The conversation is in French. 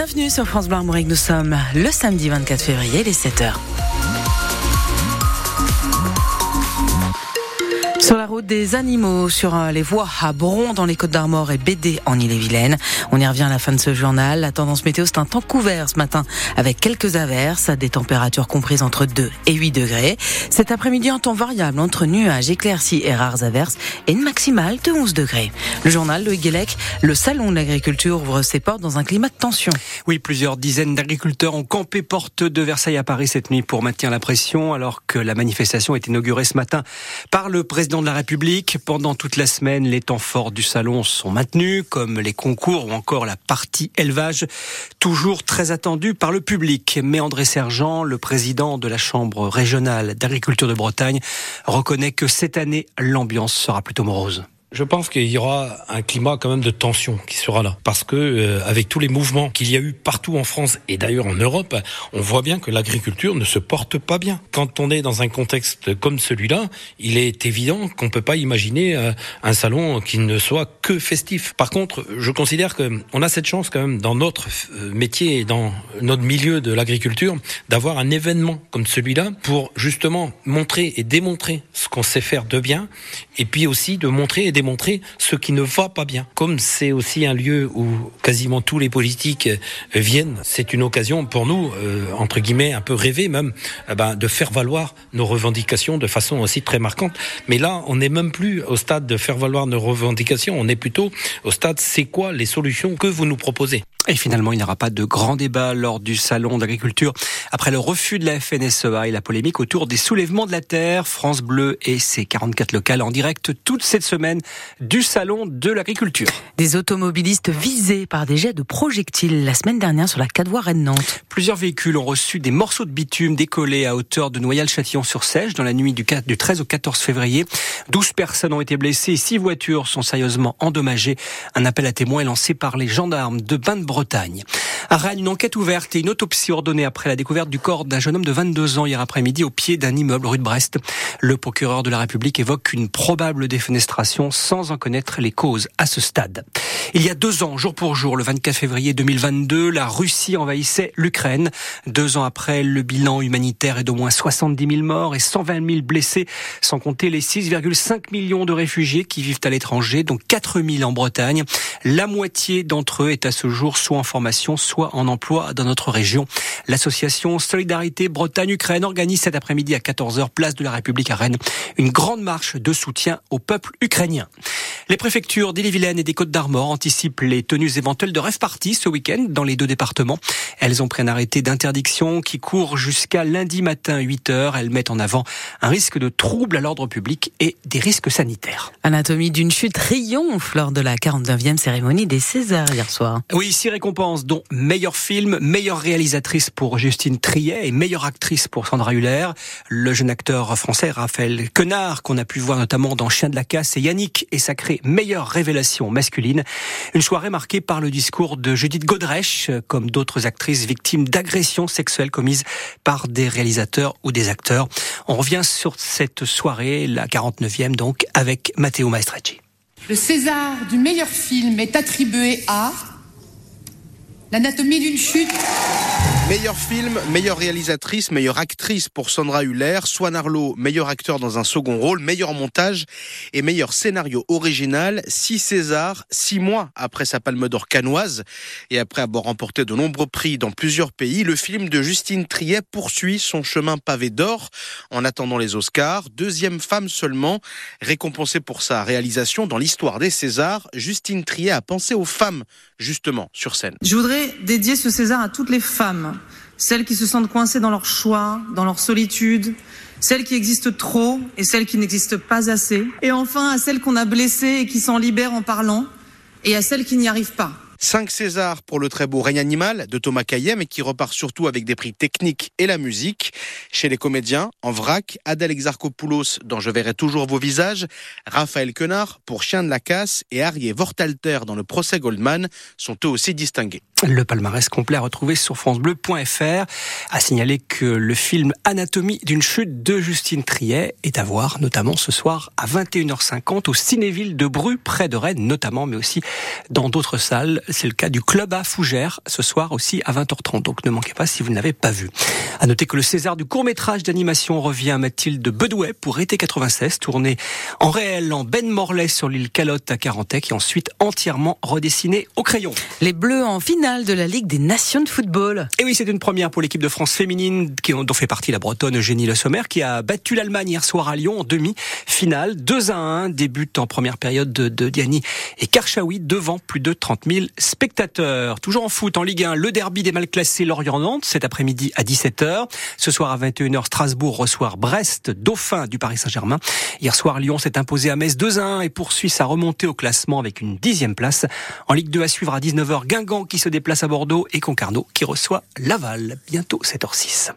Bienvenue sur France Bleu Armorique. Nous sommes le samedi 24 février, les 7h. Sur la des animaux, sur euh, les voies à Bron dans les Côtes d'Armor et BD en Ille-et-Vilaine. On y revient à la fin de ce journal. La tendance météo, c'est un temps couvert ce matin avec quelques averses, des températures comprises entre 2 et 8 degrés. Cet après-midi, un temps variable entre nuages, éclaircies et rares averses et une maximale de 11 degrés. Le journal, Loïc Guélec, le salon de l'agriculture ouvre ses portes dans un climat de tension. Oui, plusieurs dizaines d'agriculteurs ont campé porte de Versailles à Paris cette nuit pour maintenir la pression alors que la manifestation est inaugurée ce matin par le président de la République. Pendant toute la semaine, les temps forts du salon sont maintenus, comme les concours ou encore la partie élevage, toujours très attendue par le public. Mais André Sergent, le président de la Chambre régionale d'agriculture de Bretagne, reconnaît que cette année, l'ambiance sera plutôt morose. Je pense qu'il y aura un climat quand même de tension qui sera là, parce que euh, avec tous les mouvements qu'il y a eu partout en France et d'ailleurs en Europe, on voit bien que l'agriculture ne se porte pas bien. Quand on est dans un contexte comme celui-là, il est évident qu'on peut pas imaginer euh, un salon qui ne soit que festif. Par contre, je considère que on a cette chance quand même dans notre euh, métier et dans notre milieu de l'agriculture d'avoir un événement comme celui-là pour justement montrer et démontrer ce qu'on sait faire de bien, et puis aussi de montrer et démontrer ce qui ne va pas bien. Comme c'est aussi un lieu où quasiment tous les politiques euh, viennent, c'est une occasion pour nous, euh, entre guillemets, un peu rêver même, eh ben, de faire valoir nos revendications de façon aussi très marquante. Mais là, on n'est même plus au stade de faire valoir nos revendications, on est plutôt au stade c'est quoi les solutions que vous nous proposez? Et finalement, il n'y aura pas de grand débat lors du salon d'agriculture. Après le refus de la FNSEA et la polémique autour des soulèvements de la terre, France Bleu et ses 44 locales en direct toute cette semaine du salon de l'agriculture. Des automobilistes visés par des jets de projectiles la semaine dernière sur la 4 voies Rennes-Nantes. Plusieurs véhicules ont reçu des morceaux de bitume décollés à hauteur de Noyal-Châtillon-sur-Sèche dans la nuit du 13 au 14 février. 12 personnes ont été blessées et 6 voitures sont sérieusement endommagées. Un appel à témoins est lancé par les gendarmes de bain de Bretagne. À Rennes, une enquête ouverte et une autopsie ordonnée après la découverte du corps d'un jeune homme de 22 ans hier après-midi au pied d'un immeuble rue de Brest. Le procureur de la République évoque une probable défenestration sans en connaître les causes à ce stade. Il y a deux ans, jour pour jour, le 24 février 2022, la Russie envahissait l'Ukraine. Deux ans après, le bilan humanitaire est d'au moins 70 000 morts et 120 000 blessés, sans compter les 6,5 millions de réfugiés qui vivent à l'étranger, dont 4 000 en Bretagne. La moitié d'entre eux est à ce jour soit en formation, soit en emploi dans notre région. L'association Solidarité Bretagne-Ukraine organise cet après-midi à 14h, place de la République à Rennes, une grande marche de soutien au peuple ukrainien. Les préfectures d'Ille-et-Vilaine et des Côtes-d'Armor anticipent les tenues éventuelles de rêve party ce week-end dans les deux départements. Elles ont pris un arrêté d'interdiction qui court jusqu'à lundi matin 8 heures. Elles mettent en avant un risque de trouble à l'ordre public et des risques sanitaires. Anatomie d'une chute triomphe lors de la 49e cérémonie des Césars hier soir. Oui, six récompenses dont meilleur film, meilleure réalisatrice pour Justine Triet et meilleure actrice pour Sandra Huller. Le jeune acteur français Raphaël Quenard qu'on a pu voir notamment dans Chien de la casse et Yannick est sacré meilleure révélation masculine. Une soirée marquée par le discours de Judith Godrèche, comme d'autres actrices victimes d'agressions sexuelles commises par des réalisateurs ou des acteurs. On revient sur cette soirée, la 49e donc, avec Matteo Maestracci. Le César du meilleur film est attribué à L'anatomie d'une chute. Meilleur film, meilleure réalisatrice, meilleure actrice pour Sandra Huller, Swan Arlo, meilleur acteur dans un second rôle, meilleur montage et meilleur scénario original. Six Césars, six mois après sa palme d'or canoise et après avoir remporté de nombreux prix dans plusieurs pays, le film de Justine Triet poursuit son chemin pavé d'or en attendant les Oscars. Deuxième femme seulement récompensée pour sa réalisation dans l'histoire des Césars. Justine Triet a pensé aux femmes justement sur scène. Je voudrais dédier ce César à toutes les femmes celles qui se sentent coincées dans leur choix, dans leur solitude, celles qui existent trop et celles qui n'existent pas assez, et enfin à celles qu'on a blessées et qui s'en libèrent en parlant, et à celles qui n'y arrivent pas. 5 Césars pour le très beau Règne animal de Thomas Caillet, et qui repart surtout avec des prix techniques et la musique. Chez les comédiens, en vrac, Adèle Exarchopoulos dans Je verrai toujours vos visages, Raphaël Quenard pour Chien de la casse et Arié Vortalter dans le procès Goldman sont eux aussi distingués. Le palmarès complet à retrouver sur francebleu.fr. A signaler que le film Anatomie d'une chute de Justine Triet est à voir notamment ce soir à 21h50 au Cinéville de Bru, près de Rennes notamment, mais aussi dans d'autres salles. C'est le cas du Club à Fougères ce soir aussi à 20h30. Donc ne manquez pas si vous ne l'avez pas vu. À noter que le César du court métrage d'animation revient à Mathilde Bedouet pour été 96, tourné en réel en Ben Morlaix sur l'île Calotte à Carantec et ensuite entièrement redessiné au crayon. Les Bleus en finale de la Ligue des Nations de football. Et oui, c'est une première pour l'équipe de France féminine dont fait partie la Bretonne Eugénie Le Sommer qui a battu l'Allemagne hier soir à Lyon en demi-finale. 2 à 1, débute en première période de, de Diani et Karchaoui devant plus de 30 000 spectateurs. Toujours en foot, en Ligue 1, le derby des mal classés Lorient-Nantes cet après-midi à 17h. Ce soir à 21h, Strasbourg reçoit Brest, dauphin du Paris Saint-Germain. Hier soir, Lyon s'est imposé à Metz 2 à 1 et poursuit sa remontée au classement avec une dixième place. En Ligue 2 à suivre à 19h, Guingamp qui se déplace à Bordeaux et Concarneau qui reçoit Laval. Bientôt 7h06.